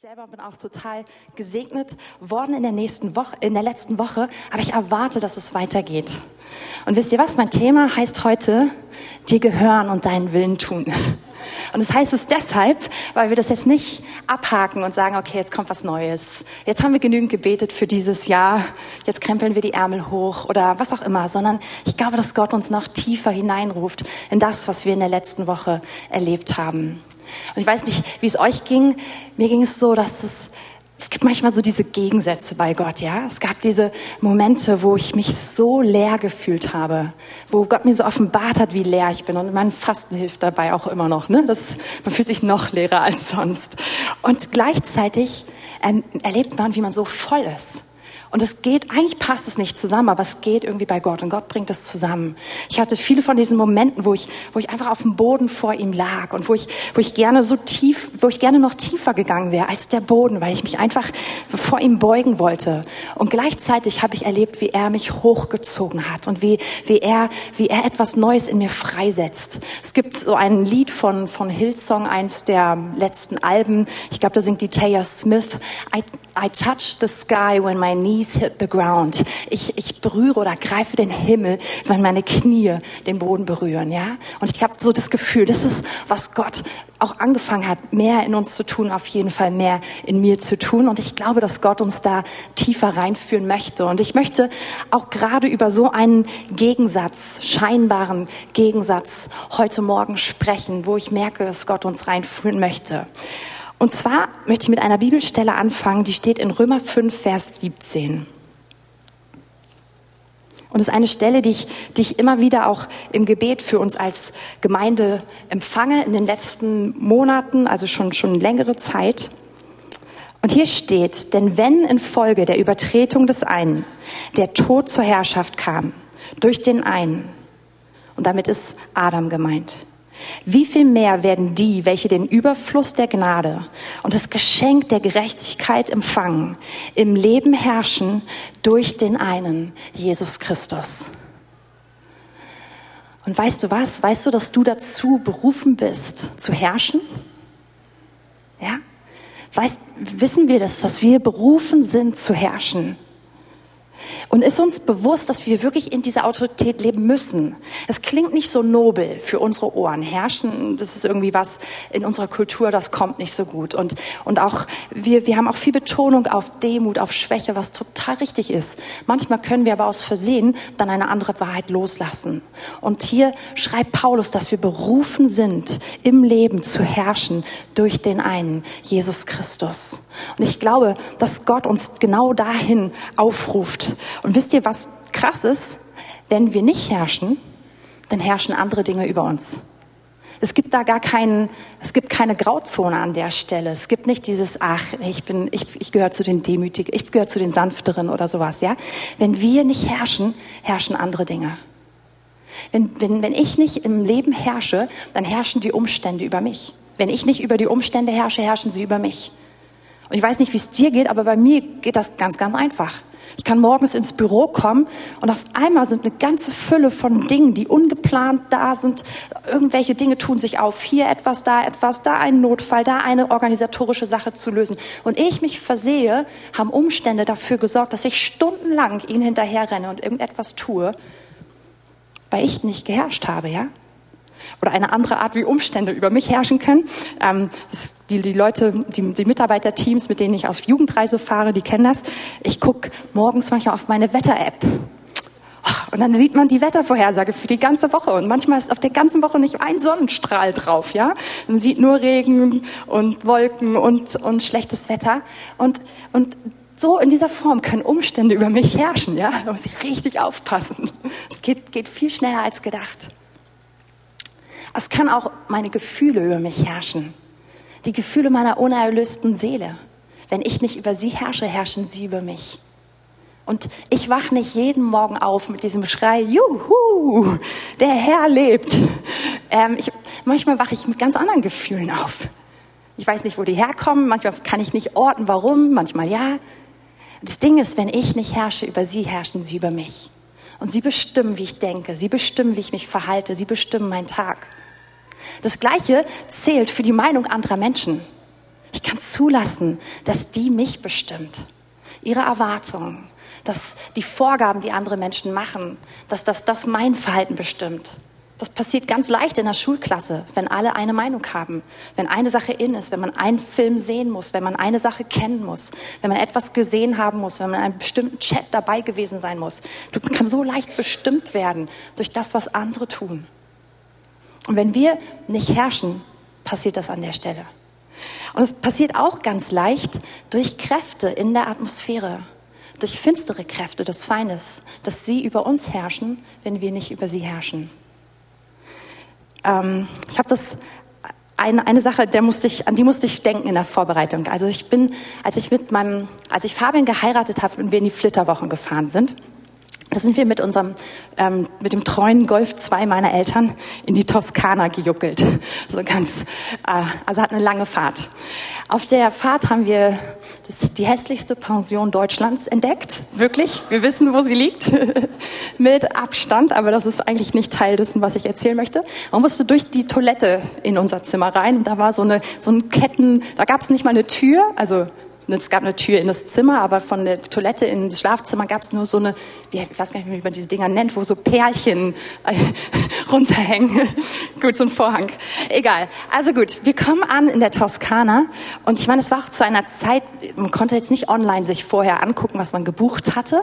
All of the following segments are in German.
selber bin auch total gesegnet worden in der nächsten Woche, in der letzten Woche, aber ich erwarte, dass es weitergeht. Und wisst ihr was? Mein Thema heißt heute, dir gehören und deinen Willen tun. Und das heißt es deshalb, weil wir das jetzt nicht abhaken und sagen, okay, jetzt kommt was Neues. Jetzt haben wir genügend gebetet für dieses Jahr. Jetzt krempeln wir die Ärmel hoch oder was auch immer, sondern ich glaube, dass Gott uns noch tiefer hineinruft in das, was wir in der letzten Woche erlebt haben. Und ich weiß nicht, wie es euch ging. Mir ging es so, dass es, es gibt manchmal so diese Gegensätze bei Gott, ja. Es gab diese Momente, wo ich mich so leer gefühlt habe, wo Gott mir so offenbart hat, wie leer ich bin. Und mein Fasten hilft dabei auch immer noch, ne. Das, man fühlt sich noch leerer als sonst. Und gleichzeitig ähm, erlebt man, wie man so voll ist. Und es geht, eigentlich passt es nicht zusammen, aber es geht irgendwie bei Gott und Gott bringt es zusammen. Ich hatte viele von diesen Momenten, wo ich, wo ich einfach auf dem Boden vor ihm lag und wo ich, wo ich gerne so tief, wo ich gerne noch tiefer gegangen wäre als der Boden, weil ich mich einfach vor ihm beugen wollte. Und gleichzeitig habe ich erlebt, wie er mich hochgezogen hat und wie, wie er, wie er etwas Neues in mir freisetzt. Es gibt so ein Lied von, von Hillsong, eins der letzten Alben. Ich glaube, da singt die Taylor Smith. I, I touch the sky when my knees hit the ground. Ich, ich berühre oder greife den Himmel, wenn meine Knie den Boden berühren, ja? Und ich habe so das Gefühl, das ist, was Gott auch angefangen hat, mehr in uns zu tun, auf jeden Fall mehr in mir zu tun. Und ich glaube, dass Gott uns da tiefer reinführen möchte. Und ich möchte auch gerade über so einen Gegensatz, scheinbaren Gegensatz heute Morgen sprechen, wo ich merke, dass Gott uns reinführen möchte. Und zwar möchte ich mit einer Bibelstelle anfangen, die steht in Römer 5, Vers 17. Und es ist eine Stelle, die ich, die ich immer wieder auch im Gebet für uns als Gemeinde empfange in den letzten Monaten, also schon, schon längere Zeit. Und hier steht, denn wenn infolge der Übertretung des einen der Tod zur Herrschaft kam, durch den einen, und damit ist Adam gemeint, wie viel mehr werden die, welche den Überfluss der Gnade und das Geschenk der Gerechtigkeit empfangen, im Leben herrschen durch den einen, Jesus Christus? Und weißt du was? Weißt du, dass du dazu berufen bist, zu herrschen? Ja? Weißt, wissen wir das, dass wir berufen sind zu herrschen? Und ist uns bewusst, dass wir wirklich in dieser Autorität leben müssen. Es klingt nicht so nobel für unsere Ohren. Herrschen, das ist irgendwie was in unserer Kultur, das kommt nicht so gut. Und, und auch, wir, wir haben auch viel Betonung auf Demut, auf Schwäche, was total richtig ist. Manchmal können wir aber aus Versehen dann eine andere Wahrheit loslassen. Und hier schreibt Paulus, dass wir berufen sind, im Leben zu herrschen durch den einen, Jesus Christus. Und ich glaube, dass Gott uns genau dahin aufruft. Und wisst ihr, was krass ist? Wenn wir nicht herrschen, dann herrschen andere Dinge über uns. Es gibt da gar keinen, es gibt keine Grauzone an der Stelle. Es gibt nicht dieses, ach, ich bin, ich, ich gehöre zu den Demütigen, ich gehöre zu den Sanfteren oder sowas, ja. Wenn wir nicht herrschen, herrschen andere Dinge. Wenn, wenn, wenn ich nicht im Leben herrsche, dann herrschen die Umstände über mich. Wenn ich nicht über die Umstände herrsche, herrschen sie über mich. Und ich weiß nicht, wie es dir geht, aber bei mir geht das ganz, ganz einfach. Ich kann morgens ins Büro kommen und auf einmal sind eine ganze Fülle von Dingen, die ungeplant da sind. Irgendwelche Dinge tun sich auf. Hier etwas, da etwas, da ein Notfall, da eine organisatorische Sache zu lösen. Und ich mich versehe, haben Umstände dafür gesorgt, dass ich stundenlang ihnen hinterherrenne und irgendetwas tue, weil ich nicht geherrscht habe, ja? Oder eine andere Art, wie Umstände über mich herrschen können. Ähm, die, die Leute, die, die Mitarbeiterteams, mit denen ich auf Jugendreise fahre, die kennen das. Ich gucke morgens manchmal auf meine Wetter-App. Und dann sieht man die Wettervorhersage für die ganze Woche. Und manchmal ist auf der ganzen Woche nicht ein Sonnenstrahl drauf, ja. Man sieht nur Regen und Wolken und, und schlechtes Wetter. Und, und so in dieser Form können Umstände über mich herrschen, ja. Da muss ich richtig aufpassen. Es geht, geht viel schneller als gedacht. Es können auch meine Gefühle über mich herrschen. Die Gefühle meiner unerlösten Seele. Wenn ich nicht über sie herrsche, herrschen sie über mich. Und ich wach nicht jeden Morgen auf mit diesem Schrei, Juhu, der Herr lebt. Ähm, ich, manchmal wache ich mit ganz anderen Gefühlen auf. Ich weiß nicht, wo die herkommen. Manchmal kann ich nicht orten, warum. Manchmal ja. Das Ding ist, wenn ich nicht herrsche über sie, herrschen sie über mich. Und sie bestimmen, wie ich denke. Sie bestimmen, wie ich mich verhalte. Sie bestimmen meinen Tag. Das Gleiche zählt für die Meinung anderer Menschen. Ich kann zulassen, dass die mich bestimmt. Ihre Erwartungen, dass die Vorgaben, die andere Menschen machen, dass das, das mein Verhalten bestimmt. Das passiert ganz leicht in der Schulklasse, wenn alle eine Meinung haben, wenn eine Sache in ist, wenn man einen Film sehen muss, wenn man eine Sache kennen muss, wenn man etwas gesehen haben muss, wenn man in einem bestimmten Chat dabei gewesen sein muss. Du kannst so leicht bestimmt werden durch das, was andere tun. Und wenn wir nicht herrschen, passiert das an der Stelle. Und es passiert auch ganz leicht durch Kräfte in der Atmosphäre, durch finstere Kräfte des Feindes, dass sie über uns herrschen, wenn wir nicht über sie herrschen ähm, ich habe das eine, eine Sache, musste ich, an die musste ich denken in der Vorbereitung. Also ich bin, als ich mit meinem, als ich Fabian geheiratet habe und wir in die Flitterwochen gefahren sind, da sind wir mit unserem, ähm, mit dem treuen Golf 2 meiner Eltern in die Toskana gejuckelt. So ganz, äh, also hat eine lange Fahrt. Auf der Fahrt haben wir das, die hässlichste Pension Deutschlands entdeckt. Wirklich. Wir wissen, wo sie liegt. mit Abstand. Aber das ist eigentlich nicht Teil dessen, was ich erzählen möchte. Man musste durch die Toilette in unser Zimmer rein. Und da war so eine, so ein Ketten, da gab es nicht mal eine Tür. Also es gab eine Tür in das Zimmer, aber von der Toilette in das Schlafzimmer gab es nur so eine, ich weiß gar nicht, wie man diese Dinger nennt, wo so Perlchen äh, runterhängen. gut, so ein Vorhang. Egal. Also gut, wir kommen an in der Toskana und ich meine, es war auch zu einer Zeit, man konnte jetzt nicht online sich vorher angucken, was man gebucht hatte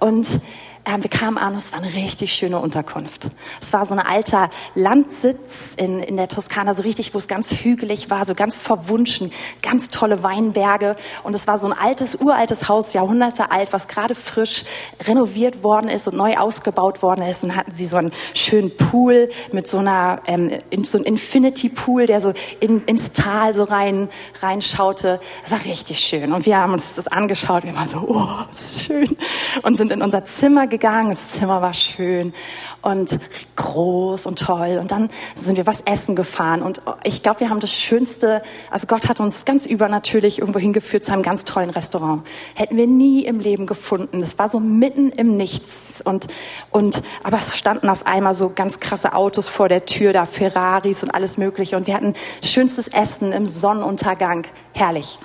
und ähm, wir kamen an es war eine richtig schöne Unterkunft. Es war so ein alter Landsitz in, in der Toskana, so richtig, wo es ganz hügelig war, so ganz verwunschen, ganz tolle Weinberge. Und es war so ein altes, uraltes Haus, Jahrhunderte alt, was gerade frisch renoviert worden ist und neu ausgebaut worden ist. Und hatten sie so einen schönen Pool mit so einer, ähm, so ein Infinity Pool, der so in, ins Tal so rein, reinschaute. Das war richtig schön. Und wir haben uns das angeschaut. Wir waren so, oh, das ist schön. Und sind in unser Zimmer gegangen. Das Zimmer war schön und groß und toll. Und dann sind wir was essen gefahren. Und ich glaube, wir haben das Schönste, also Gott hat uns ganz übernatürlich irgendwo hingeführt zu einem ganz tollen Restaurant. Hätten wir nie im Leben gefunden. Das war so mitten im Nichts. Und, und, aber es standen auf einmal so ganz krasse Autos vor der Tür, da Ferraris und alles Mögliche. Und wir hatten schönstes Essen im Sonnenuntergang. Herrlich.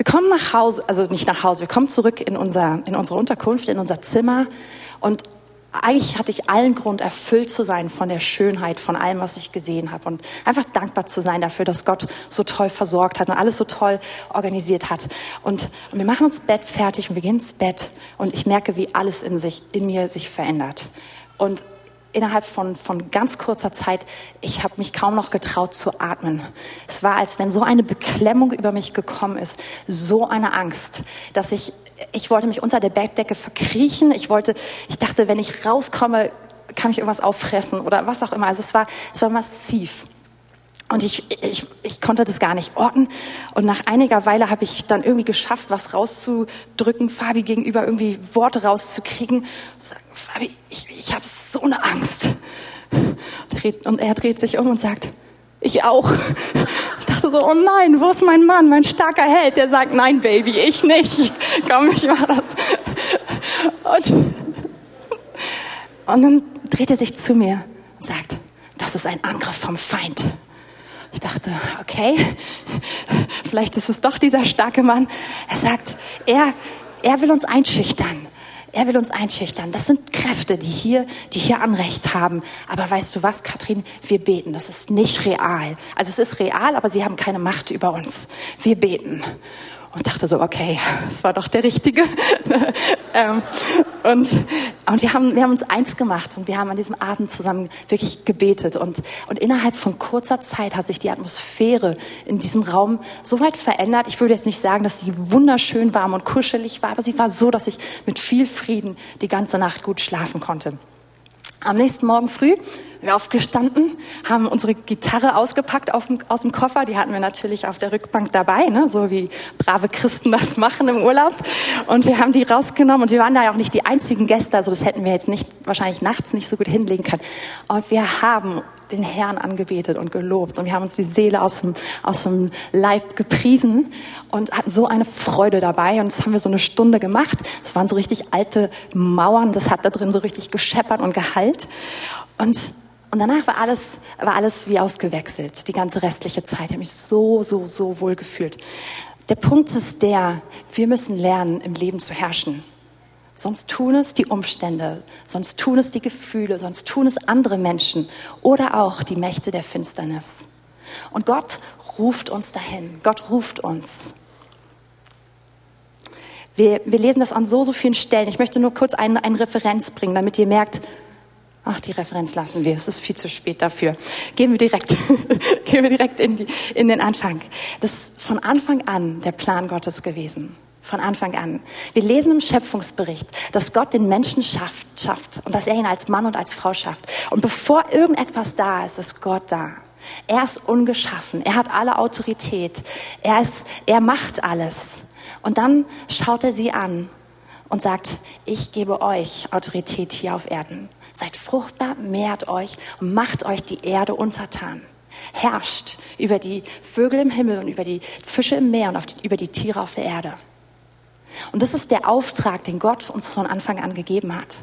Wir kommen nach Hause, also nicht nach Hause, wir kommen zurück in, unser, in unsere Unterkunft, in unser Zimmer und eigentlich hatte ich allen Grund, erfüllt zu sein von der Schönheit, von allem, was ich gesehen habe und einfach dankbar zu sein dafür, dass Gott so toll versorgt hat und alles so toll organisiert hat. Und, und wir machen uns Bett fertig und wir gehen ins Bett und ich merke, wie alles in sich, in mir sich verändert. Und innerhalb von, von ganz kurzer Zeit, ich habe mich kaum noch getraut zu atmen. Es war, als wenn so eine Beklemmung über mich gekommen ist, so eine Angst, dass ich, ich wollte mich unter der Bettdecke verkriechen. Ich wollte, ich dachte, wenn ich rauskomme, kann ich irgendwas auffressen oder was auch immer. Also es war, es war massiv. Und ich, ich, ich konnte das gar nicht orten. Und nach einiger Weile habe ich dann irgendwie geschafft, was rauszudrücken, Fabi gegenüber irgendwie Worte rauszukriegen. Sagen, Fabi, ich, ich habe so eine Angst. Und er dreht sich um und sagt, ich auch. Ich dachte so, oh nein, wo ist mein Mann, mein starker Held? Der sagt, nein, Baby, ich nicht. Komm, ich mach das. Und, und dann dreht er sich zu mir und sagt, das ist ein Angriff vom Feind. Ich dachte, okay, vielleicht ist es doch dieser starke Mann. Er sagt, er, er will uns einschüchtern. Er will uns einschüchtern. Das sind Kräfte, die hier, die hier Anrecht haben. Aber weißt du was, Kathrin? Wir beten. Das ist nicht real. Also es ist real, aber sie haben keine Macht über uns. Wir beten und dachte so, okay, das war doch der Richtige. ähm, und und wir, haben, wir haben uns eins gemacht und wir haben an diesem Abend zusammen wirklich gebetet. Und, und innerhalb von kurzer Zeit hat sich die Atmosphäre in diesem Raum so weit verändert. Ich würde jetzt nicht sagen, dass sie wunderschön warm und kuschelig war, aber sie war so, dass ich mit viel Frieden die ganze Nacht gut schlafen konnte. Am nächsten Morgen früh wir aufgestanden, haben unsere Gitarre ausgepackt auf, aus dem Koffer. Die hatten wir natürlich auf der Rückbank dabei, ne? so wie brave Christen das machen im Urlaub. Und wir haben die rausgenommen und wir waren da ja auch nicht die einzigen Gäste, also das hätten wir jetzt nicht wahrscheinlich nachts nicht so gut hinlegen können. Und wir haben den Herrn angebetet und gelobt und wir haben uns die Seele aus dem, aus dem Leib gepriesen und hatten so eine Freude dabei und das haben wir so eine Stunde gemacht. Das waren so richtig alte Mauern, das hat da drin so richtig gescheppert und gehallt und Und danach war alles, war alles wie ausgewechselt, die ganze restliche Zeit. Ich habe mich so, so, so wohl gefühlt. Der Punkt ist der, wir müssen lernen, im Leben zu herrschen. Sonst tun es die Umstände, sonst tun es die Gefühle, sonst tun es andere Menschen oder auch die Mächte der Finsternis. Und Gott ruft uns dahin. Gott ruft uns. Wir, wir lesen das an so, so vielen Stellen. Ich möchte nur kurz eine, eine Referenz bringen, damit ihr merkt, Ach, die Referenz lassen wir. Es ist viel zu spät dafür. Gehen wir direkt, gehen wir direkt in, die, in den Anfang. Das ist von Anfang an der Plan Gottes gewesen. Von Anfang an. Wir lesen im Schöpfungsbericht, dass Gott den Menschen schafft, schafft und dass er ihn als Mann und als Frau schafft. Und bevor irgendetwas da ist, ist Gott da. Er ist ungeschaffen. Er hat alle Autorität. Er ist, er macht alles. Und dann schaut er sie an und sagt, ich gebe euch Autorität hier auf Erden. Seid fruchtbar, mehrt euch und macht euch die Erde untertan. Herrscht über die Vögel im Himmel und über die Fische im Meer und die, über die Tiere auf der Erde. Und das ist der Auftrag, den Gott uns von Anfang an gegeben hat.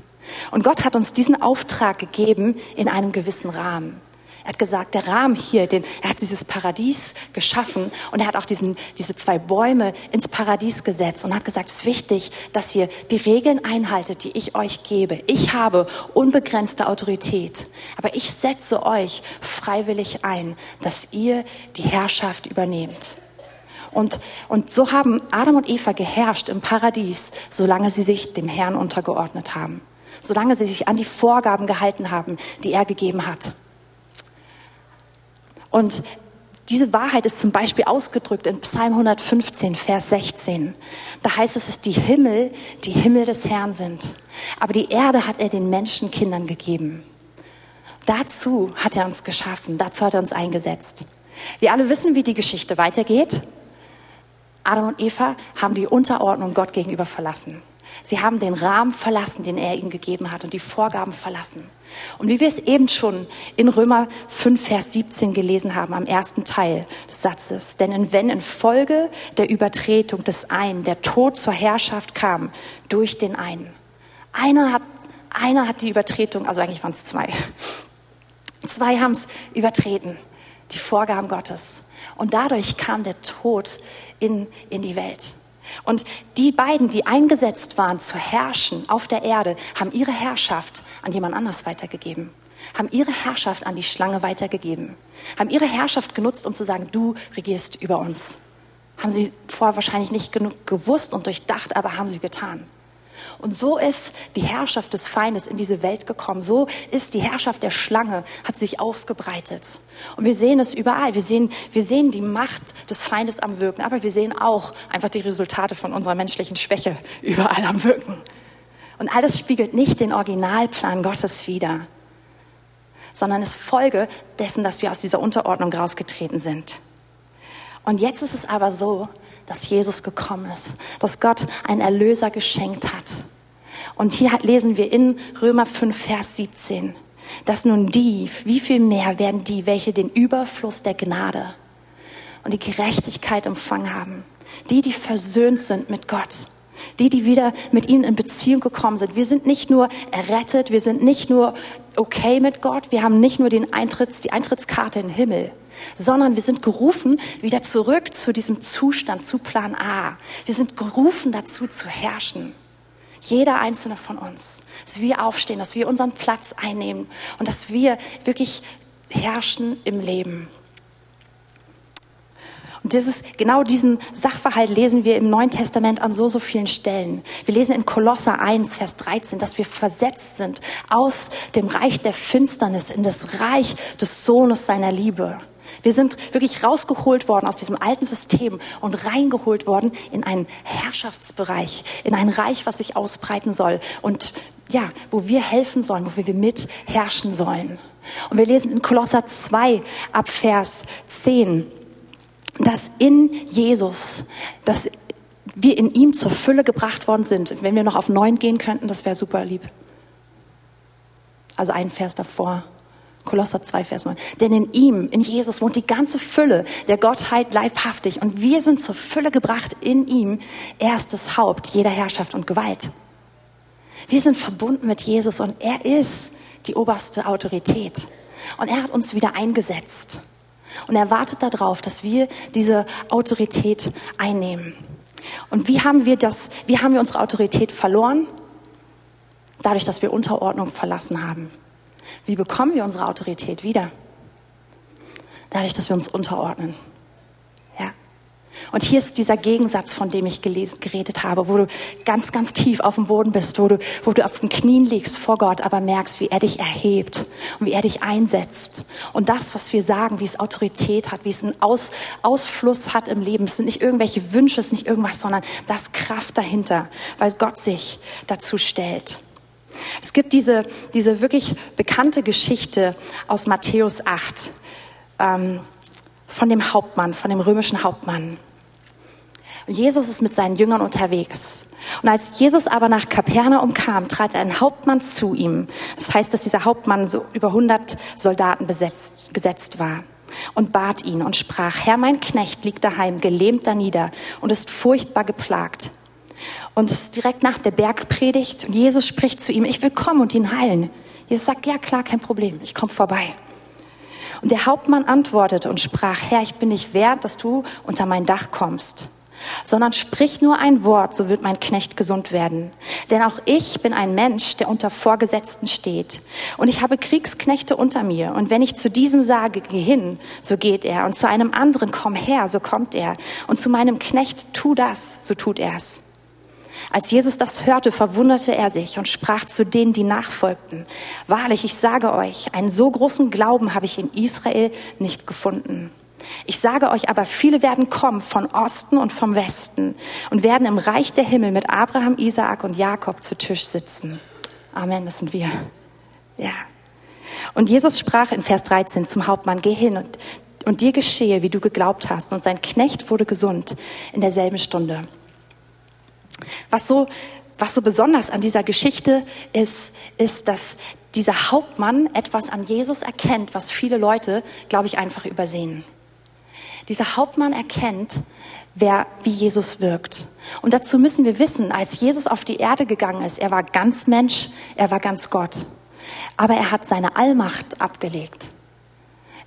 Und Gott hat uns diesen Auftrag gegeben in einem gewissen Rahmen. Er hat gesagt, der Rahmen hier, den, er hat dieses Paradies geschaffen und er hat auch diesen, diese zwei Bäume ins Paradies gesetzt und hat gesagt, es ist wichtig, dass ihr die Regeln einhaltet, die ich euch gebe. Ich habe unbegrenzte Autorität, aber ich setze euch freiwillig ein, dass ihr die Herrschaft übernehmt. Und, und so haben Adam und Eva geherrscht im Paradies, solange sie sich dem Herrn untergeordnet haben, solange sie sich an die Vorgaben gehalten haben, die er gegeben hat. Und diese Wahrheit ist zum Beispiel ausgedrückt in Psalm 115, Vers 16. Da heißt es, dass die Himmel die Himmel des Herrn sind. Aber die Erde hat er den Menschenkindern gegeben. Dazu hat er uns geschaffen, dazu hat er uns eingesetzt. Wir alle wissen, wie die Geschichte weitergeht. Adam und Eva haben die Unterordnung Gott gegenüber verlassen. Sie haben den Rahmen verlassen, den er ihnen gegeben hat und die Vorgaben verlassen. Und wie wir es eben schon in Römer 5, Vers 17 gelesen haben, am ersten Teil des Satzes, denn wenn infolge der Übertretung des einen der Tod zur Herrschaft kam durch den einen. Einer hat, einer hat die Übertretung, also eigentlich waren es zwei. Zwei haben es übertreten, die Vorgaben Gottes. Und dadurch kam der Tod in, in die Welt. Und die beiden, die eingesetzt waren zu herrschen auf der Erde, haben ihre Herrschaft an jemand anders weitergegeben, haben ihre Herrschaft an die Schlange weitergegeben, haben ihre Herrschaft genutzt, um zu sagen, du regierst über uns. Haben sie vorher wahrscheinlich nicht genug gewusst und durchdacht, aber haben sie getan. Und so ist die Herrschaft des Feindes in diese Welt gekommen. So ist die Herrschaft der Schlange, hat sich ausgebreitet. Und wir sehen es überall. Wir sehen, wir sehen die Macht des Feindes am Wirken, aber wir sehen auch einfach die Resultate von unserer menschlichen Schwäche überall am Wirken. Und alles spiegelt nicht den Originalplan Gottes wider, sondern ist Folge dessen, dass wir aus dieser Unterordnung rausgetreten sind. Und jetzt ist es aber so, dass Jesus gekommen ist, dass Gott einen Erlöser geschenkt hat. Und hier lesen wir in Römer 5, Vers 17, dass nun die, wie viel mehr werden die, welche den Überfluss der Gnade und die Gerechtigkeit empfangen haben, die, die versöhnt sind mit Gott, die, die wieder mit ihnen in Beziehung gekommen sind. Wir sind nicht nur errettet, wir sind nicht nur okay mit Gott, wir haben nicht nur den Eintritts, die Eintrittskarte in den Himmel, sondern wir sind gerufen wieder zurück zu diesem Zustand, zu Plan A. Wir sind gerufen dazu zu herrschen. Jeder einzelne von uns, dass wir aufstehen, dass wir unseren Platz einnehmen und dass wir wirklich herrschen im Leben. Und dieses, genau diesen Sachverhalt lesen wir im Neuen Testament an so, so vielen Stellen. Wir lesen in Kolosser 1, Vers 13, dass wir versetzt sind aus dem Reich der Finsternis in das Reich des Sohnes seiner Liebe. Wir sind wirklich rausgeholt worden aus diesem alten System und reingeholt worden in einen Herrschaftsbereich, in ein Reich, was sich ausbreiten soll und ja, wo wir helfen sollen, wo wir mit herrschen sollen. Und wir lesen in Kolosser 2 ab Vers 10, dass in Jesus, dass wir in ihm zur Fülle gebracht worden sind. Wenn wir noch auf 9 gehen könnten, das wäre super lieb. Also ein Vers davor. Kolosser 2, Vers 9. Denn in ihm, in Jesus, wohnt die ganze Fülle der Gottheit leibhaftig. Und wir sind zur Fülle gebracht in ihm. Er ist das Haupt jeder Herrschaft und Gewalt. Wir sind verbunden mit Jesus und er ist die oberste Autorität. Und er hat uns wieder eingesetzt. Und er wartet darauf, dass wir diese Autorität einnehmen. Und wie haben wir das, wie haben wir unsere Autorität verloren? Dadurch, dass wir Unterordnung verlassen haben. Wie bekommen wir unsere Autorität wieder? Dadurch, dass wir uns unterordnen. Und hier ist dieser Gegensatz, von dem ich gelesen, geredet habe, wo du ganz, ganz tief auf dem Boden bist, wo du, wo du auf den Knien liegst vor Gott, aber merkst, wie er dich erhebt und wie er dich einsetzt. Und das, was wir sagen, wie es Autorität hat, wie es einen Aus, Ausfluss hat im Leben, es sind nicht irgendwelche Wünsche, es ist nicht irgendwas, sondern das Kraft dahinter, weil Gott sich dazu stellt. Es gibt diese, diese wirklich bekannte Geschichte aus Matthäus 8 ähm, von dem Hauptmann, von dem römischen Hauptmann. Jesus ist mit seinen Jüngern unterwegs. Und als Jesus aber nach Kapernaum kam, trat ein Hauptmann zu ihm. Das heißt, dass dieser Hauptmann so über 100 Soldaten besetzt, gesetzt war und bat ihn und sprach, Herr, mein Knecht liegt daheim, gelähmt da nieder und ist furchtbar geplagt. Und es ist direkt nach der Bergpredigt und Jesus spricht zu ihm, ich will kommen und ihn heilen. Jesus sagt, ja klar, kein Problem, ich komme vorbei. Und der Hauptmann antwortete und sprach, Herr, ich bin nicht wert, dass du unter mein Dach kommst sondern sprich nur ein Wort, so wird mein Knecht gesund werden. Denn auch ich bin ein Mensch, der unter Vorgesetzten steht. Und ich habe Kriegsknechte unter mir. Und wenn ich zu diesem sage, geh hin, so geht er. Und zu einem anderen, komm her, so kommt er. Und zu meinem Knecht, tu das, so tut er's. Als Jesus das hörte, verwunderte er sich und sprach zu denen, die nachfolgten, Wahrlich, ich sage euch, einen so großen Glauben habe ich in Israel nicht gefunden. Ich sage euch aber, viele werden kommen von Osten und vom Westen und werden im Reich der Himmel mit Abraham, Isaak und Jakob zu Tisch sitzen. Amen, das sind wir. Ja. Und Jesus sprach in Vers 13 zum Hauptmann, geh hin und, und dir geschehe, wie du geglaubt hast. Und sein Knecht wurde gesund in derselben Stunde. Was so, was so besonders an dieser Geschichte ist, ist, dass dieser Hauptmann etwas an Jesus erkennt, was viele Leute, glaube ich, einfach übersehen. Dieser Hauptmann erkennt, wer, wie Jesus wirkt. Und dazu müssen wir wissen, als Jesus auf die Erde gegangen ist, er war ganz Mensch, er war ganz Gott. Aber er hat seine Allmacht abgelegt.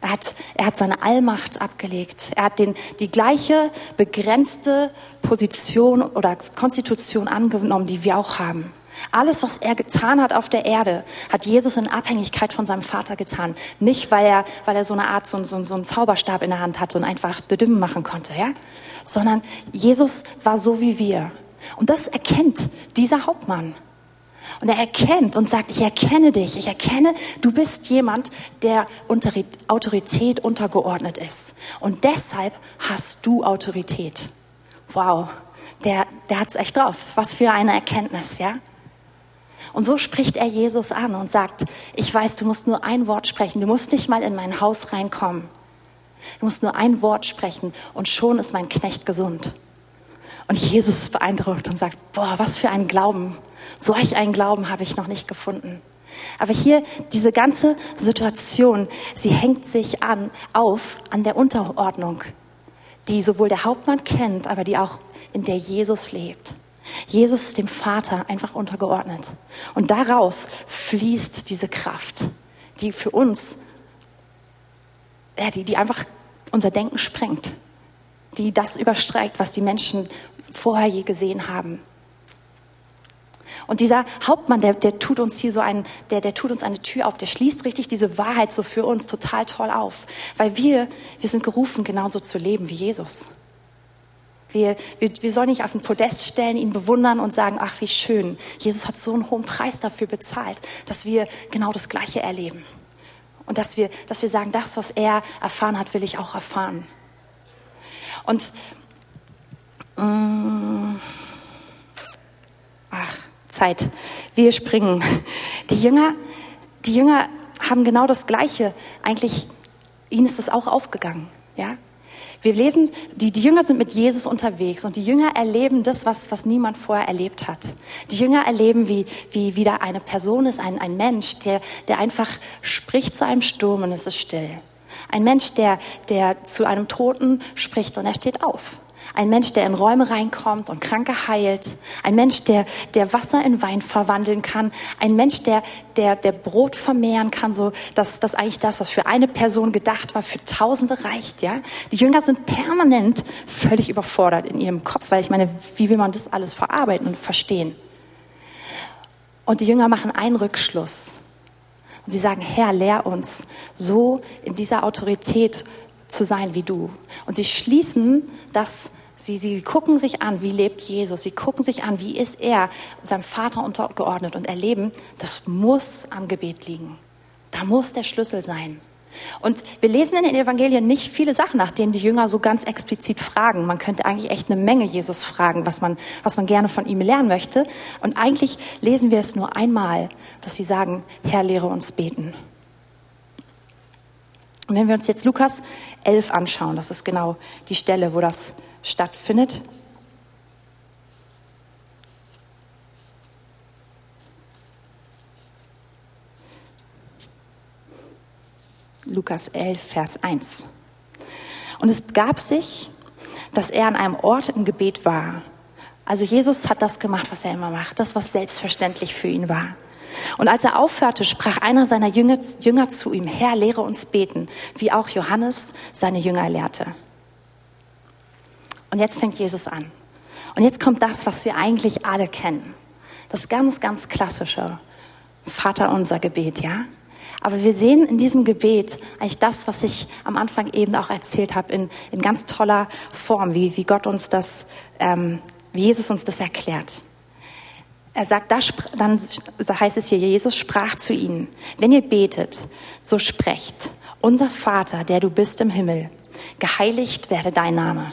Er hat, er hat seine Allmacht abgelegt. Er hat den, die gleiche begrenzte Position oder Konstitution angenommen, die wir auch haben. Alles, was er getan hat auf der Erde, hat Jesus in Abhängigkeit von seinem Vater getan. Nicht, weil er, weil er so eine Art, so, so, so einen Zauberstab in der Hand hatte und einfach Düdüm machen konnte, ja? Sondern Jesus war so wie wir. Und das erkennt dieser Hauptmann. Und er erkennt und sagt, ich erkenne dich, ich erkenne, du bist jemand, der unter Autorität untergeordnet ist. Und deshalb hast du Autorität. Wow, der, der hat's echt drauf. Was für eine Erkenntnis, ja? Und so spricht er Jesus an und sagt, ich weiß, du musst nur ein Wort sprechen, du musst nicht mal in mein Haus reinkommen. Du musst nur ein Wort sprechen und schon ist mein Knecht gesund. Und Jesus ist beeindruckt und sagt, boah, was für ein Glauben. Solch einen Glauben habe ich noch nicht gefunden. Aber hier diese ganze Situation, sie hängt sich an, auf an der Unterordnung, die sowohl der Hauptmann kennt, aber die auch in der Jesus lebt. Jesus ist dem Vater einfach untergeordnet. Und daraus fließt diese Kraft, die für uns, ja, die, die einfach unser Denken sprengt, die das überstreikt, was die Menschen vorher je gesehen haben. Und dieser Hauptmann, der, der tut uns hier so ein, der, der tut uns eine Tür auf, der schließt richtig diese Wahrheit so für uns total toll auf. Weil wir, wir sind gerufen, genauso zu leben wie Jesus. Wir, wir, wir sollen nicht auf den Podest stellen, ihn bewundern und sagen, ach, wie schön. Jesus hat so einen hohen Preis dafür bezahlt, dass wir genau das Gleiche erleben. Und dass wir, dass wir sagen, das, was er erfahren hat, will ich auch erfahren. Und, ach, Zeit. Wir springen. Die Jünger, die Jünger haben genau das Gleiche. Eigentlich, ihnen ist das auch aufgegangen. Ja? Wir lesen, die, die Jünger sind mit Jesus unterwegs und die Jünger erleben das, was, was niemand vorher erlebt hat. Die Jünger erleben, wie, wie wieder eine Person ist, ein, ein Mensch, der, der einfach spricht zu einem Sturm und es ist still. Ein Mensch, der, der zu einem Toten spricht und er steht auf. Ein Mensch, der in Räume reinkommt und Kranke heilt. Ein Mensch, der, der Wasser in Wein verwandeln kann. Ein Mensch, der, der, der Brot vermehren kann, so dass, dass eigentlich das, was für eine Person gedacht war, für Tausende reicht, ja. Die Jünger sind permanent völlig überfordert in ihrem Kopf, weil ich meine, wie will man das alles verarbeiten und verstehen? Und die Jünger machen einen Rückschluss. Und sie sagen, Herr, lehr uns, so in dieser Autorität zu sein wie du. Und sie schließen das, sie, sie gucken sich an, wie lebt Jesus, sie gucken sich an, wie ist er seinem Vater untergeordnet und erleben, das muss am Gebet liegen. Da muss der Schlüssel sein. Und wir lesen in den Evangelien nicht viele Sachen, nach denen die Jünger so ganz explizit fragen. Man könnte eigentlich echt eine Menge Jesus fragen, was man, was man gerne von ihm lernen möchte. Und eigentlich lesen wir es nur einmal, dass sie sagen, Herr, lehre uns beten. Und wenn wir uns jetzt Lukas 11 anschauen, das ist genau die Stelle, wo das stattfindet. Lukas 11, Vers 1. Und es begab sich, dass er an einem Ort im Gebet war. Also Jesus hat das gemacht, was er immer macht, das, was selbstverständlich für ihn war. Und als er aufhörte, sprach einer seiner Jünger, Jünger zu ihm, Herr, lehre uns beten, wie auch Johannes seine Jünger lehrte. Und jetzt fängt Jesus an. Und jetzt kommt das, was wir eigentlich alle kennen. Das ganz, ganz klassische Vater unser Gebet, ja? Aber wir sehen in diesem Gebet eigentlich das, was ich am Anfang eben auch erzählt habe, in, in ganz toller Form, wie, wie Gott uns das, ähm, wie Jesus uns das erklärt. Er sagt, da, dann heißt es hier, Jesus sprach zu ihnen, wenn ihr betet, so sprecht, unser Vater, der du bist im Himmel, geheiligt werde dein Name.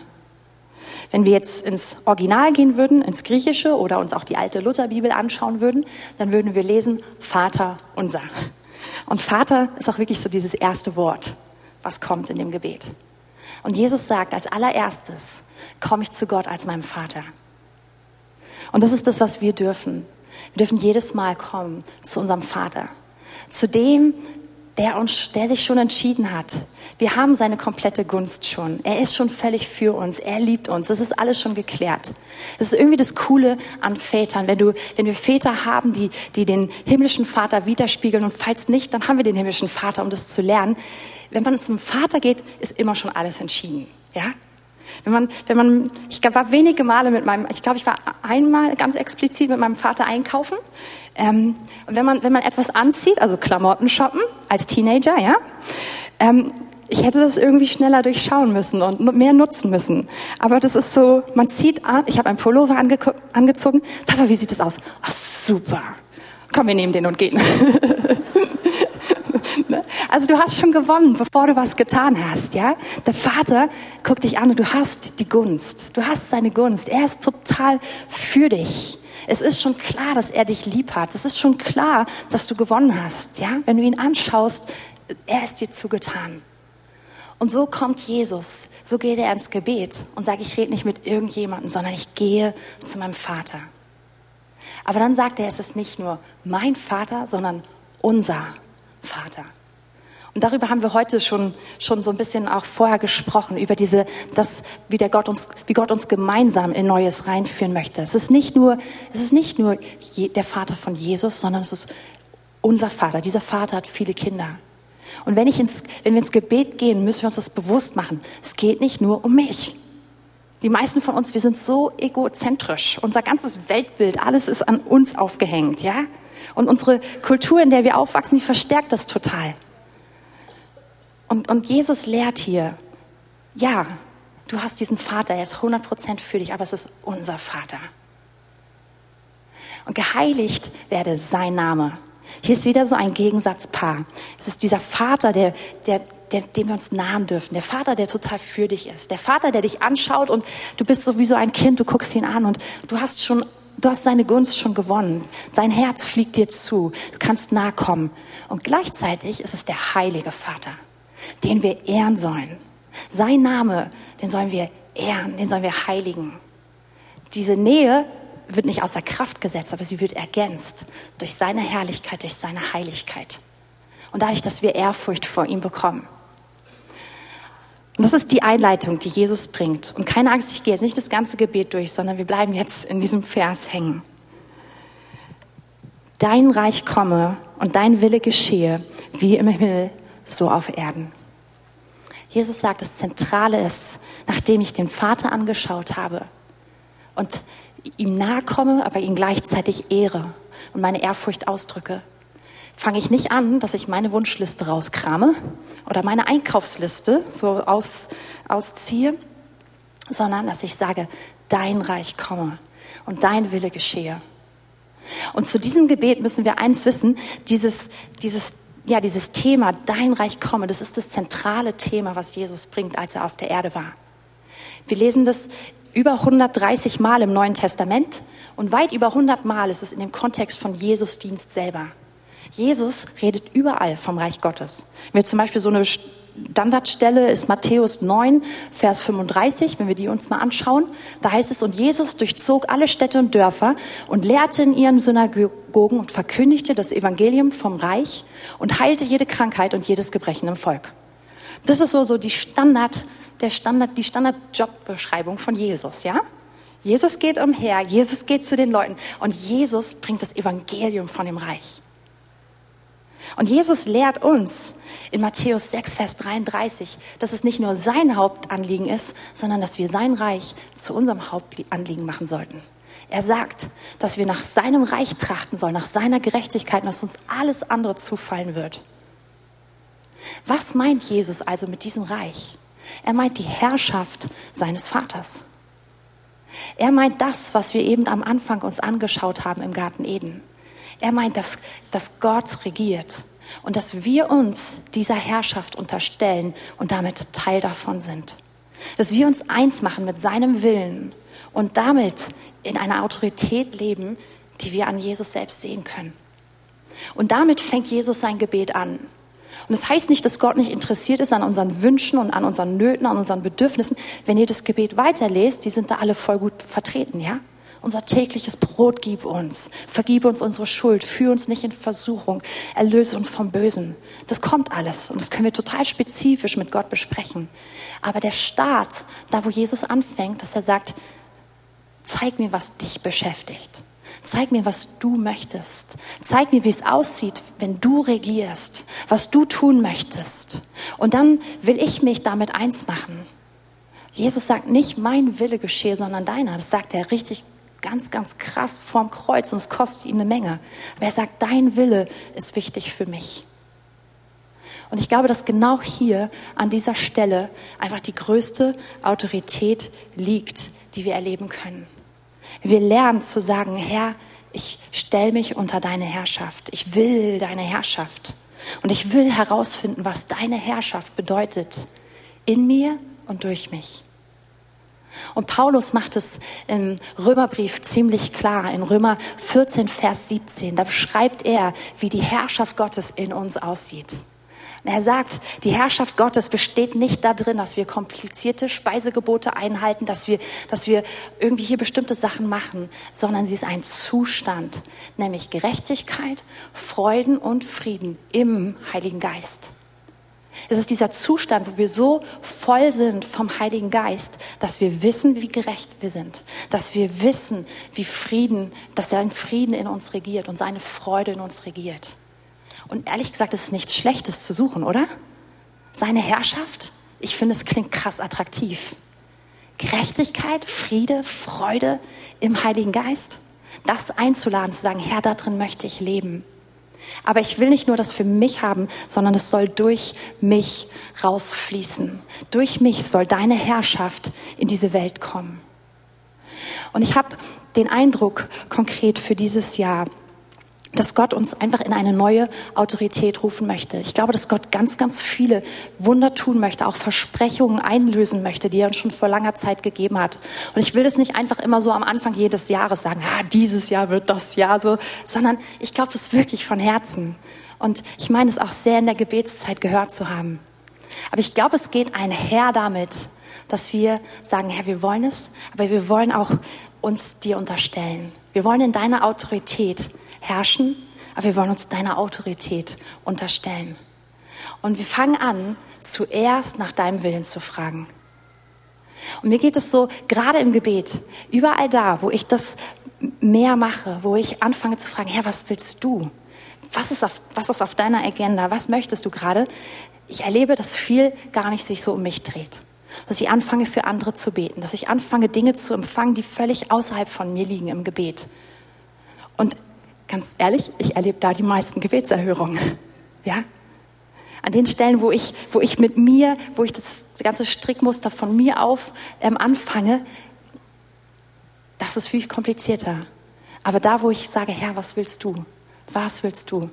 Wenn wir jetzt ins Original gehen würden, ins Griechische oder uns auch die alte Lutherbibel anschauen würden, dann würden wir lesen, Vater unser. Und Vater ist auch wirklich so dieses erste Wort, was kommt in dem Gebet. Und Jesus sagt als allererstes, komme ich zu Gott als meinem Vater. Und das ist das, was wir dürfen. Wir dürfen jedes Mal kommen zu unserem Vater, zu dem, der, uns, der sich schon entschieden hat. Wir haben seine komplette Gunst schon. Er ist schon völlig für uns. Er liebt uns. Das ist alles schon geklärt. Das ist irgendwie das Coole an Vätern. Wenn, du, wenn wir Väter haben, die, die den himmlischen Vater widerspiegeln und falls nicht, dann haben wir den himmlischen Vater, um das zu lernen. Wenn man zum Vater geht, ist immer schon alles entschieden. Ja? Wenn man, wenn man, ich war wenige Male mit meinem, ich glaube, ich war einmal ganz explizit mit meinem Vater einkaufen. Ähm, wenn man, wenn man etwas anzieht, also Klamotten shoppen als Teenager, ja, ähm, ich hätte das irgendwie schneller durchschauen müssen und mehr nutzen müssen. Aber das ist so, man zieht an, ich habe ein Pullover ange angezogen. Papa, wie sieht das aus? Ach, super. Komm, wir nehmen den und gehen. Also du hast schon gewonnen, bevor du was getan hast, ja? Der Vater guckt dich an und du hast die Gunst. Du hast seine Gunst. Er ist total für dich. Es ist schon klar, dass er dich lieb hat. Es ist schon klar, dass du gewonnen hast, ja? Wenn du ihn anschaust, er ist dir zugetan. Und so kommt Jesus, so geht er ins Gebet und sagt, ich rede nicht mit irgendjemandem, sondern ich gehe zu meinem Vater. Aber dann sagt er, es ist nicht nur mein Vater, sondern unser Vater. Und darüber haben wir heute schon, schon so ein bisschen auch vorher gesprochen, über diese, das, wie, der Gott uns, wie Gott uns gemeinsam in Neues reinführen möchte. Es ist nicht nur, es ist nicht nur der Vater von Jesus, sondern es ist unser Vater. Dieser Vater hat viele Kinder. Und wenn, ich ins, wenn wir ins Gebet gehen, müssen wir uns das bewusst machen. Es geht nicht nur um mich. Die meisten von uns, wir sind so egozentrisch. Unser ganzes Weltbild, alles ist an uns aufgehängt, ja? Und unsere Kultur, in der wir aufwachsen, die verstärkt das total. Und, und Jesus lehrt hier, ja, du hast diesen Vater, er ist 100% für dich, aber es ist unser Vater. Und geheiligt werde sein Name. Hier ist wieder so ein Gegensatzpaar. Es ist dieser Vater, der, der, der, dem wir uns nahen dürfen. Der Vater, der total für dich ist. Der Vater, der dich anschaut und du bist so wie so ein Kind, du guckst ihn an und du hast schon, du hast seine Gunst schon gewonnen. Sein Herz fliegt dir zu. Du kannst nahe kommen. Und gleichzeitig ist es der heilige Vater, den wir ehren sollen. Sein Name, den sollen wir ehren, den sollen wir heiligen. Diese Nähe wird nicht außer Kraft gesetzt, aber sie wird ergänzt durch seine Herrlichkeit, durch seine Heiligkeit. Und dadurch, dass wir Ehrfurcht vor ihm bekommen. Und das ist die Einleitung, die Jesus bringt. Und keine Angst, ich gehe jetzt nicht das ganze Gebet durch, sondern wir bleiben jetzt in diesem Vers hängen. Dein Reich komme und dein Wille geschehe, wie im Himmel, so auf Erden. Jesus sagt, das Zentrale ist, nachdem ich den Vater angeschaut habe und ihm nahe komme, aber ihn gleichzeitig ehre und meine Ehrfurcht ausdrücke, fange ich nicht an, dass ich meine Wunschliste rauskrame oder meine Einkaufsliste so aus, ausziehe, sondern dass ich sage, dein Reich komme und dein Wille geschehe. Und zu diesem Gebet müssen wir eins wissen, dieses, dieses, ja, dieses Thema, dein Reich komme, das ist das zentrale Thema, was Jesus bringt, als er auf der Erde war. Wir lesen das über 130 Mal im Neuen Testament und weit über 100 Mal ist es in dem Kontext von Jesus Dienst selber. Jesus redet überall vom Reich Gottes. Wenn wir zum Beispiel so eine Standardstelle ist Matthäus 9, Vers 35, wenn wir die uns mal anschauen. Da heißt es, und Jesus durchzog alle Städte und Dörfer und lehrte in ihren Synagogen und verkündigte das Evangelium vom Reich und heilte jede Krankheit und jedes Gebrechen im Volk. Das ist so, so die Standard, der Standard, die Standardjobbeschreibung von Jesus, ja? Jesus geht umher, Jesus geht zu den Leuten und Jesus bringt das Evangelium von dem Reich. Und Jesus lehrt uns in Matthäus 6, Vers 33, dass es nicht nur sein Hauptanliegen ist, sondern dass wir sein Reich zu unserem Hauptanliegen machen sollten. Er sagt, dass wir nach seinem Reich trachten sollen, nach seiner Gerechtigkeit, dass uns alles andere zufallen wird. Was meint Jesus also mit diesem Reich? Er meint die Herrschaft seines Vaters. Er meint das, was wir eben am Anfang uns angeschaut haben im Garten Eden. Er meint, dass, dass Gott regiert und dass wir uns dieser Herrschaft unterstellen und damit Teil davon sind. Dass wir uns eins machen mit seinem Willen und damit in einer Autorität leben, die wir an Jesus selbst sehen können. Und damit fängt Jesus sein Gebet an. Und das heißt nicht, dass Gott nicht interessiert ist an unseren Wünschen und an unseren Nöten, an unseren Bedürfnissen. Wenn ihr das Gebet weiterlest, die sind da alle voll gut vertreten, ja? Unser tägliches Brot gib uns. Vergib uns unsere Schuld. Führ uns nicht in Versuchung. Erlöse uns vom Bösen. Das kommt alles und das können wir total spezifisch mit Gott besprechen. Aber der Start, da wo Jesus anfängt, dass er sagt, zeig mir, was dich beschäftigt. Zeig mir, was du möchtest. Zeig mir, wie es aussieht, wenn du regierst, was du tun möchtest. Und dann will ich mich damit eins machen. Jesus sagt nicht, mein Wille geschehe, sondern deiner. Das sagt er richtig ganz, ganz krass vorm Kreuz und es kostet ihn eine Menge. Aber er sagt, dein Wille ist wichtig für mich. Und ich glaube, dass genau hier an dieser Stelle einfach die größte Autorität liegt, die wir erleben können. Wir lernen zu sagen, Herr, ich stelle mich unter deine Herrschaft. Ich will deine Herrschaft. Und ich will herausfinden, was deine Herrschaft bedeutet in mir und durch mich. Und Paulus macht es im Römerbrief ziemlich klar, in Römer 14, Vers 17. Da beschreibt er, wie die Herrschaft Gottes in uns aussieht. Und er sagt, die Herrschaft Gottes besteht nicht darin, dass wir komplizierte Speisegebote einhalten, dass wir, dass wir irgendwie hier bestimmte Sachen machen, sondern sie ist ein Zustand, nämlich Gerechtigkeit, Freuden und Frieden im Heiligen Geist. Es ist dieser Zustand, wo wir so voll sind vom Heiligen Geist, dass wir wissen, wie gerecht wir sind, dass wir wissen, wie Frieden, dass sein Frieden in uns regiert und seine Freude in uns regiert. Und ehrlich gesagt, es ist nichts Schlechtes zu suchen, oder? Seine Herrschaft, ich finde, es klingt krass attraktiv. Gerechtigkeit, Friede, Freude im Heiligen Geist, das einzuladen, zu sagen, Herr, da drin möchte ich leben. Aber ich will nicht nur das für mich haben, sondern es soll durch mich rausfließen. Durch mich soll deine Herrschaft in diese Welt kommen. Und ich habe den Eindruck konkret für dieses Jahr, dass Gott uns einfach in eine neue Autorität rufen möchte. Ich glaube, dass Gott ganz, ganz viele Wunder tun möchte, auch Versprechungen einlösen möchte, die er uns schon vor langer Zeit gegeben hat. Und ich will das nicht einfach immer so am Anfang jedes Jahres sagen, ah, dieses Jahr wird das Jahr so, sondern ich glaube das wirklich von Herzen. Und ich meine es auch sehr in der Gebetszeit gehört zu haben. Aber ich glaube, es geht einher damit, dass wir sagen, Herr, wir wollen es, aber wir wollen auch uns dir unterstellen. Wir wollen in deiner Autorität herrschen, aber wir wollen uns deiner Autorität unterstellen. Und wir fangen an, zuerst nach deinem Willen zu fragen. Und mir geht es so, gerade im Gebet, überall da, wo ich das mehr mache, wo ich anfange zu fragen, Herr, was willst du? Was ist auf, was ist auf deiner Agenda? Was möchtest du gerade? Ich erlebe, dass viel gar nicht sich so um mich dreht. Dass ich anfange, für andere zu beten. Dass ich anfange, Dinge zu empfangen, die völlig außerhalb von mir liegen im Gebet. Und ganz ehrlich, ich erlebe da die meisten Gebetserhörungen. Ja? An den Stellen, wo ich, wo ich mit mir, wo ich das ganze Strickmuster von mir auf ähm, anfange, das ist viel komplizierter. Aber da, wo ich sage, Herr, was willst du? Was willst du?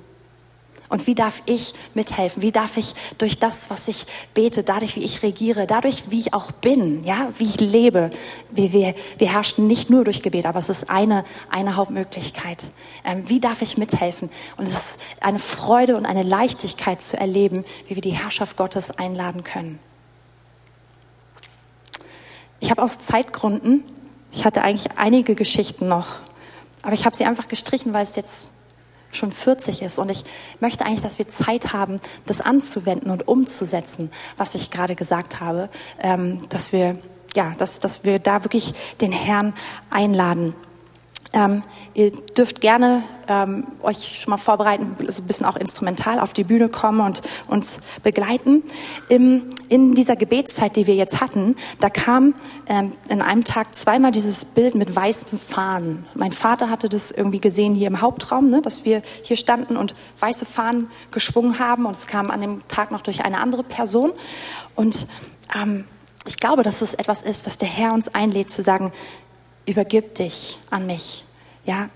Und wie darf ich mithelfen? Wie darf ich durch das, was ich bete, dadurch, wie ich regiere, dadurch, wie ich auch bin, ja, wie ich lebe, wir, wir, wir herrschen nicht nur durch Gebet, aber es ist eine, eine Hauptmöglichkeit. Ähm, wie darf ich mithelfen? Und es ist eine Freude und eine Leichtigkeit zu erleben, wie wir die Herrschaft Gottes einladen können. Ich habe aus Zeitgründen, ich hatte eigentlich einige Geschichten noch, aber ich habe sie einfach gestrichen, weil es jetzt schon 40 ist. Und ich möchte eigentlich, dass wir Zeit haben, das anzuwenden und umzusetzen, was ich gerade gesagt habe, ähm, dass wir ja, dass, dass wir da wirklich den Herrn einladen. Ähm, ihr dürft gerne ähm, euch schon mal vorbereiten, so ein bisschen auch instrumental auf die Bühne kommen und uns begleiten. Im, in dieser Gebetszeit, die wir jetzt hatten, da kam ähm, in einem Tag zweimal dieses Bild mit weißen Fahnen. Mein Vater hatte das irgendwie gesehen hier im Hauptraum, ne, dass wir hier standen und weiße Fahnen geschwungen haben. Und es kam an dem Tag noch durch eine andere Person. Und ähm, ich glaube, dass es etwas ist, dass der Herr uns einlädt zu sagen, übergib dich an mich. Ja,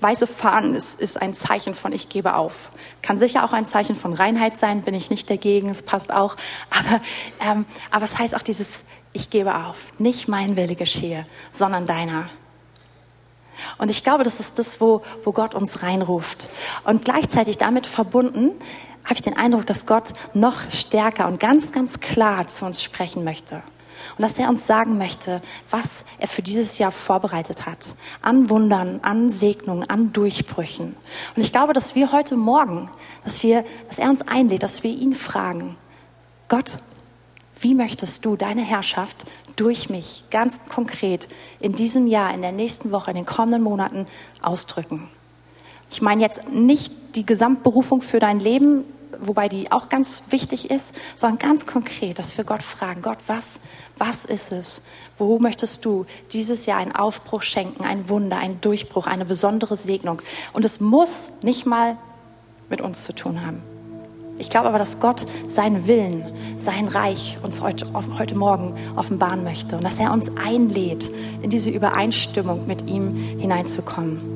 weiße Fahnen ist, ist ein Zeichen von ich gebe auf. Kann sicher auch ein Zeichen von Reinheit sein, bin ich nicht dagegen, es passt auch. Aber, ähm, aber es heißt auch dieses ich gebe auf. Nicht mein Wille geschehe, sondern deiner. Und ich glaube, das ist das, wo, wo Gott uns reinruft. Und gleichzeitig damit verbunden habe ich den Eindruck, dass Gott noch stärker und ganz, ganz klar zu uns sprechen möchte. Und dass er uns sagen möchte, was er für dieses Jahr vorbereitet hat. An Wundern, an Segnungen, an Durchbrüchen. Und ich glaube, dass wir heute Morgen, dass wir, dass er uns einlädt, dass wir ihn fragen, Gott, wie möchtest du deine Herrschaft durch mich ganz konkret in diesem Jahr, in der nächsten Woche, in den kommenden Monaten ausdrücken? Ich meine jetzt nicht die Gesamtberufung für dein Leben, wobei die auch ganz wichtig ist, sondern ganz konkret, dass wir Gott fragen, Gott, was, was ist es? Wo möchtest du dieses Jahr einen Aufbruch schenken, ein Wunder, einen Durchbruch, eine besondere Segnung? Und es muss nicht mal mit uns zu tun haben. Ich glaube aber, dass Gott seinen Willen, sein Reich uns heute, heute Morgen offenbaren möchte und dass er uns einlädt, in diese Übereinstimmung mit ihm hineinzukommen.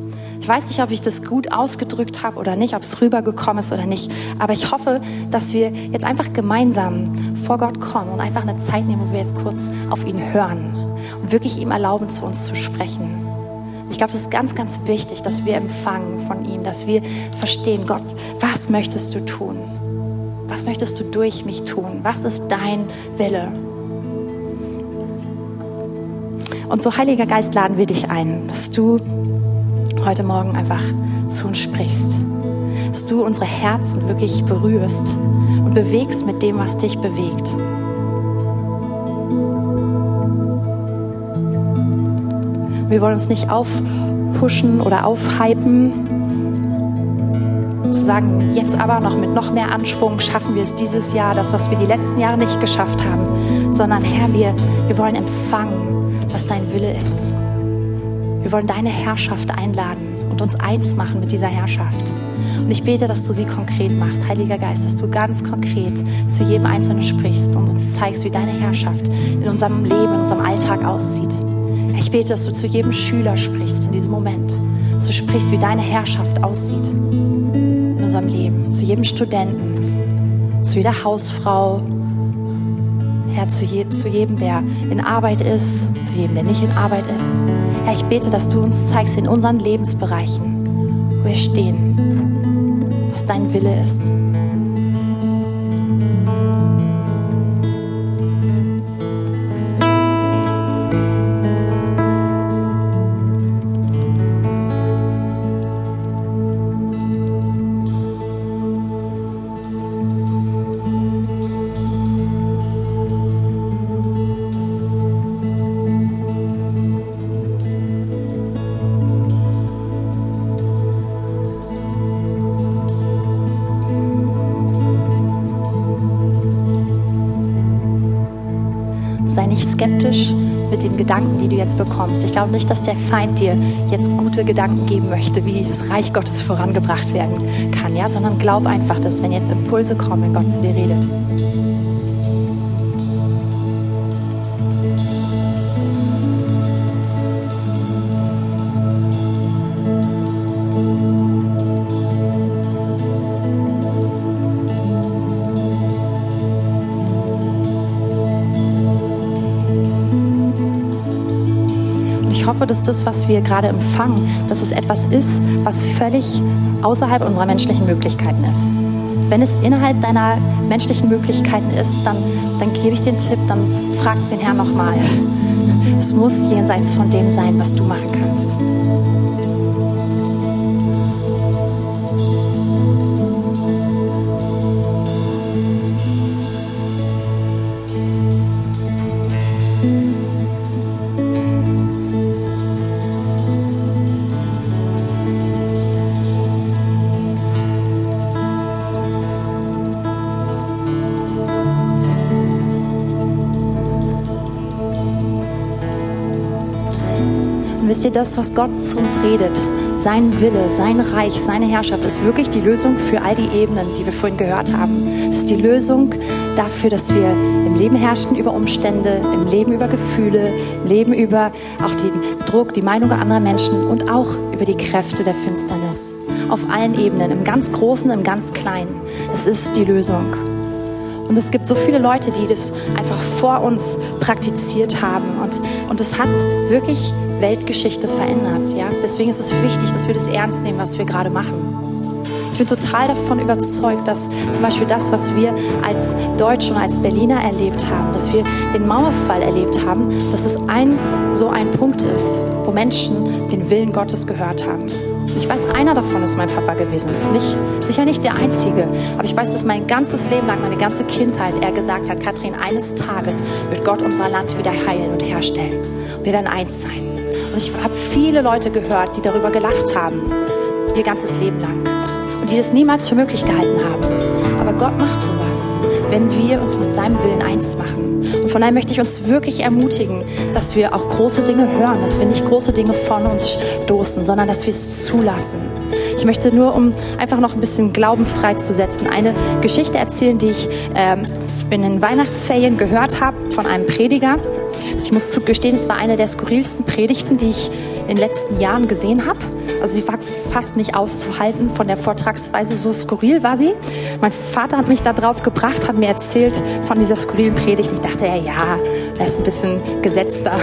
Ich weiß nicht, ob ich das gut ausgedrückt habe oder nicht, ob es rübergekommen ist oder nicht, aber ich hoffe, dass wir jetzt einfach gemeinsam vor Gott kommen und einfach eine Zeit nehmen, wo wir jetzt kurz auf ihn hören und wirklich ihm erlauben, zu uns zu sprechen. Ich glaube, es ist ganz, ganz wichtig, dass wir empfangen von ihm, dass wir verstehen, Gott, was möchtest du tun? Was möchtest du durch mich tun? Was ist dein Wille? Und so, Heiliger Geist, laden wir dich ein, dass du heute Morgen einfach zu uns sprichst. Dass du unsere Herzen wirklich berührst und bewegst mit dem, was dich bewegt. Wir wollen uns nicht aufpushen oder aufhypen, zu sagen, jetzt aber noch mit noch mehr Anschwung schaffen wir es dieses Jahr, das, was wir die letzten Jahre nicht geschafft haben, sondern Herr, wir, wir wollen empfangen, was dein Wille ist. Wir wollen deine Herrschaft einladen und uns eins machen mit dieser Herrschaft. Und ich bete, dass du sie konkret machst, Heiliger Geist, dass du ganz konkret zu jedem Einzelnen sprichst und uns zeigst, wie deine Herrschaft in unserem Leben, in unserem Alltag aussieht. Ich bete, dass du zu jedem Schüler sprichst in diesem Moment. Dass du sprichst, wie deine Herrschaft aussieht in unserem Leben. Zu jedem Studenten, zu jeder Hausfrau, Herr, zu, je, zu jedem, der in Arbeit ist, zu jedem, der nicht in Arbeit ist. Herr, ich bete, dass du uns zeigst in unseren Lebensbereichen, wo wir stehen, was dein Wille ist. Bekommst. Ich glaube nicht, dass der Feind dir jetzt gute Gedanken geben möchte, wie das Reich Gottes vorangebracht werden kann, ja, sondern glaub einfach, dass wenn jetzt Impulse kommen, wenn Gott zu dir redet. Dass das, was wir gerade empfangen, dass es etwas ist, was völlig außerhalb unserer menschlichen Möglichkeiten ist. Wenn es innerhalb deiner menschlichen Möglichkeiten ist, dann, dann gebe ich den Tipp, dann frag den Herrn nochmal. Es muss jenseits von dem sein, was du machen kannst. Ihr, das, was Gott zu uns redet, sein Wille, sein Reich, seine Herrschaft, ist wirklich die Lösung für all die Ebenen, die wir vorhin gehört haben. Es ist die Lösung dafür, dass wir im Leben herrschen über Umstände, im Leben über Gefühle, im Leben über auch den Druck, die Meinung anderer Menschen und auch über die Kräfte der Finsternis. Auf allen Ebenen, im ganz Großen, im ganz Kleinen. Es ist die Lösung. Und es gibt so viele Leute, die das einfach vor uns praktiziert haben. Und, und es hat wirklich Weltgeschichte verändert. Ja? Deswegen ist es wichtig, dass wir das ernst nehmen, was wir gerade machen. Ich bin total davon überzeugt, dass zum Beispiel das, was wir als Deutsche und als Berliner erlebt haben, dass wir den Mauerfall erlebt haben, dass es ein so ein Punkt ist, wo Menschen den Willen Gottes gehört haben. Ich weiß, einer davon ist mein Papa gewesen. Nicht, sicher nicht der einzige, aber ich weiß, dass mein ganzes Leben lang, meine ganze Kindheit, er gesagt hat, Kathrin, eines Tages wird Gott unser Land wieder heilen und herstellen. Wir werden eins sein. Und ich habe viele Leute gehört, die darüber gelacht haben, ihr ganzes Leben lang. Und die das niemals für möglich gehalten haben. Aber Gott macht sowas, wenn wir uns mit seinem Willen eins machen. Und von daher möchte ich uns wirklich ermutigen, dass wir auch große Dinge hören, dass wir nicht große Dinge von uns stoßen, sondern dass wir es zulassen. Ich möchte nur, um einfach noch ein bisschen Glauben freizusetzen, eine Geschichte erzählen, die ich ähm, in den Weihnachtsferien gehört habe von einem Prediger. Ich muss zugestehen, es war eine der skurrilsten Predigten, die ich in den letzten Jahren gesehen habe. Also sie war fast nicht auszuhalten von der Vortragsweise, so skurril war sie. Mein Vater hat mich da drauf gebracht, hat mir erzählt von dieser skurrilen Predigt. Ich dachte, ja, ja, er ist ein bisschen gesetzter.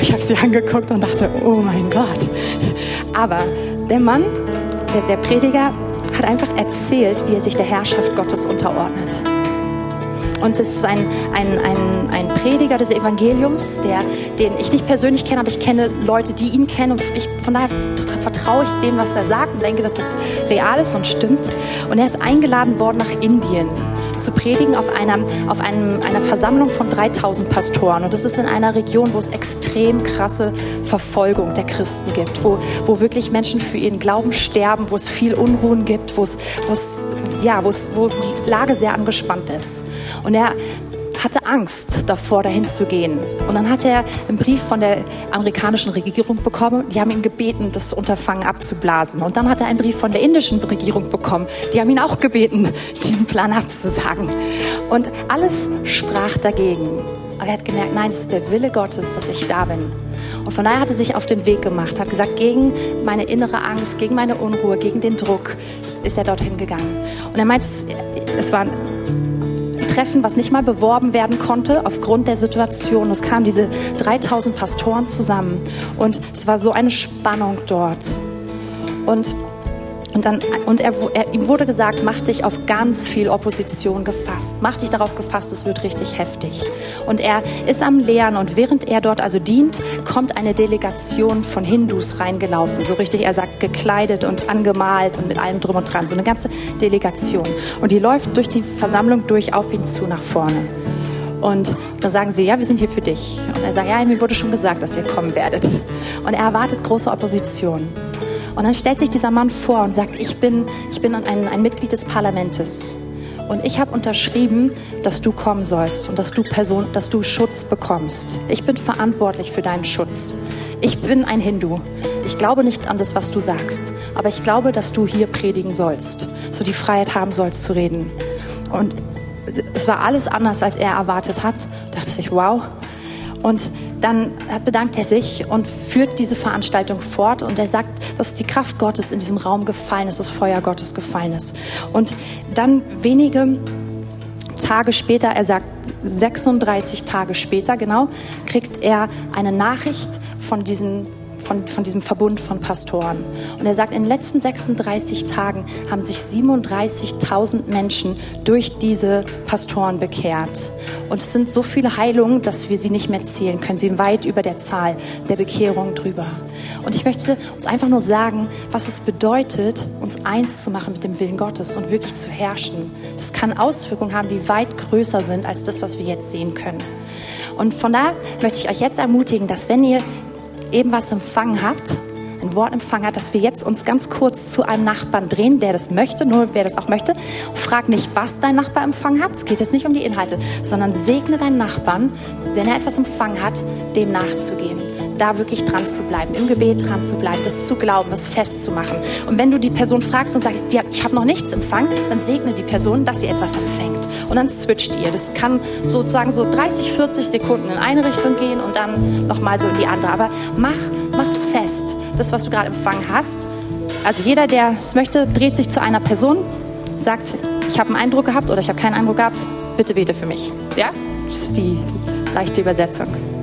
Ich habe sie angeguckt und dachte, oh mein Gott. Aber der Mann, der, der Prediger, hat einfach erzählt, wie er sich der Herrschaft Gottes unterordnet. Und es ist ein, ein, ein, ein Prediger des Evangeliums, der, den ich nicht persönlich kenne, aber ich kenne Leute, die ihn kennen. Und ich, von daher vertraue ich dem, was er sagt und denke, dass es real ist und stimmt. Und er ist eingeladen worden nach Indien zu predigen auf, einer, auf einem, einer Versammlung von 3000 Pastoren. Und das ist in einer Region, wo es extrem krasse Verfolgung der Christen gibt, wo, wo wirklich Menschen für ihren Glauben sterben, wo es viel Unruhen gibt, wo es, wo es, ja, wo es, wo die Lage sehr angespannt ist. Und er hatte Angst davor, dahin zu gehen. Und dann hat er einen Brief von der amerikanischen Regierung bekommen. Die haben ihn gebeten, das Unterfangen abzublasen. Und dann hat er einen Brief von der indischen Regierung bekommen. Die haben ihn auch gebeten, diesen Plan abzusagen. Und alles sprach dagegen. Aber er hat gemerkt, nein, es ist der Wille Gottes, dass ich da bin. Und von daher hat er sich auf den Weg gemacht, hat gesagt, gegen meine innere Angst, gegen meine Unruhe, gegen den Druck ist er dorthin gegangen. Und er meint, es war Treffen, was nicht mal beworben werden konnte aufgrund der Situation. Es kamen diese 3000 Pastoren zusammen und es war so eine Spannung dort. Und und, dann, und er, er, ihm wurde gesagt, mach dich auf ganz viel Opposition gefasst. Mach dich darauf gefasst, es wird richtig heftig. Und er ist am Lehren und während er dort also dient, kommt eine Delegation von Hindus reingelaufen. So richtig, er sagt, gekleidet und angemalt und mit allem drum und dran. So eine ganze Delegation. Und die läuft durch die Versammlung durch auf ihn zu nach vorne. Und dann sagen sie, ja, wir sind hier für dich. Und er sagt, ja, mir wurde schon gesagt, dass ihr kommen werdet. Und er erwartet große Opposition. Und dann stellt sich dieser Mann vor und sagt, ich bin, ich bin ein, ein Mitglied des Parlaments. Und ich habe unterschrieben, dass du kommen sollst und dass du Person, dass du Schutz bekommst. Ich bin verantwortlich für deinen Schutz. Ich bin ein Hindu. Ich glaube nicht an das, was du sagst, aber ich glaube, dass du hier predigen sollst, so die Freiheit haben sollst zu reden. Und es war alles anders, als er erwartet hat. Da dachte ich, wow. Und dann bedankt er sich und führt diese Veranstaltung fort und er sagt, dass die Kraft Gottes in diesem Raum gefallen ist, das Feuer Gottes gefallen ist. Und dann wenige Tage später, er sagt 36 Tage später genau, kriegt er eine Nachricht von diesen von, von diesem Verbund von Pastoren. Und er sagt, in den letzten 36 Tagen haben sich 37.000 Menschen durch diese Pastoren bekehrt. Und es sind so viele Heilungen, dass wir sie nicht mehr zählen können. Sie sind weit über der Zahl der Bekehrung drüber. Und ich möchte uns einfach nur sagen, was es bedeutet, uns eins zu machen mit dem Willen Gottes und wirklich zu herrschen. Das kann Auswirkungen haben, die weit größer sind als das, was wir jetzt sehen können. Und von daher möchte ich euch jetzt ermutigen, dass wenn ihr eben was empfangen habt, ein Wort empfangen hat, dass wir jetzt uns ganz kurz zu einem Nachbarn drehen, der das möchte, nur wer das auch möchte. Frag nicht, was dein Nachbar empfangen hat. Es geht jetzt nicht um die Inhalte, sondern segne deinen Nachbarn, wenn er etwas empfangen hat, dem nachzugehen da wirklich dran zu bleiben, im Gebet dran zu bleiben, das zu glauben, das festzumachen. Und wenn du die Person fragst und sagst, ich habe noch nichts empfangen, dann segne die Person, dass sie etwas empfängt. Und dann switcht ihr. Das kann sozusagen so 30, 40 Sekunden in eine Richtung gehen und dann nochmal so in die andere. Aber mach, mach es fest, das, was du gerade empfangen hast. Also jeder, der es möchte, dreht sich zu einer Person, sagt, ich habe einen Eindruck gehabt oder ich habe keinen Eindruck gehabt, bitte bete für mich. Ja? Das ist die leichte Übersetzung.